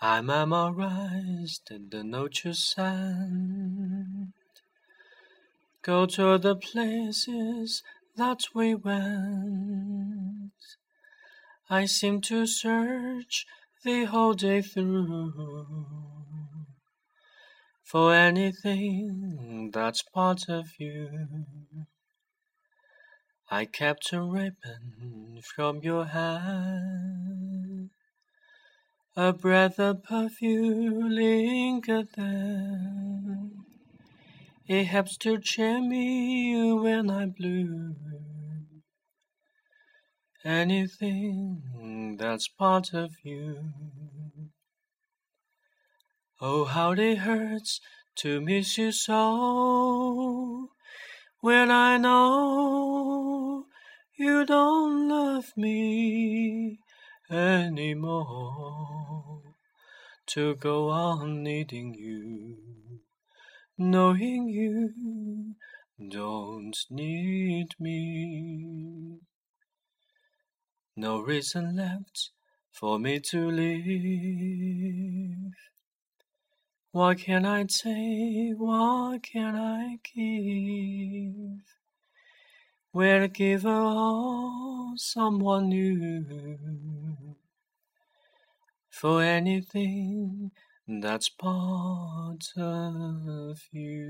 I memorized the note you sent. Go to the places that we went. I seem to search the whole day through for anything that's part of you. I kept a ribbon from your hand. A breath of perfume lingered. It helps to cheer me when I'm blue. Anything that's part of you. Oh, how it hurts to miss you so. When I know you don't love me anymore. To go on needing you, knowing you don't need me. No reason left for me to leave. What can I take? What can I give? Where to give all someone new for anything that's part of you.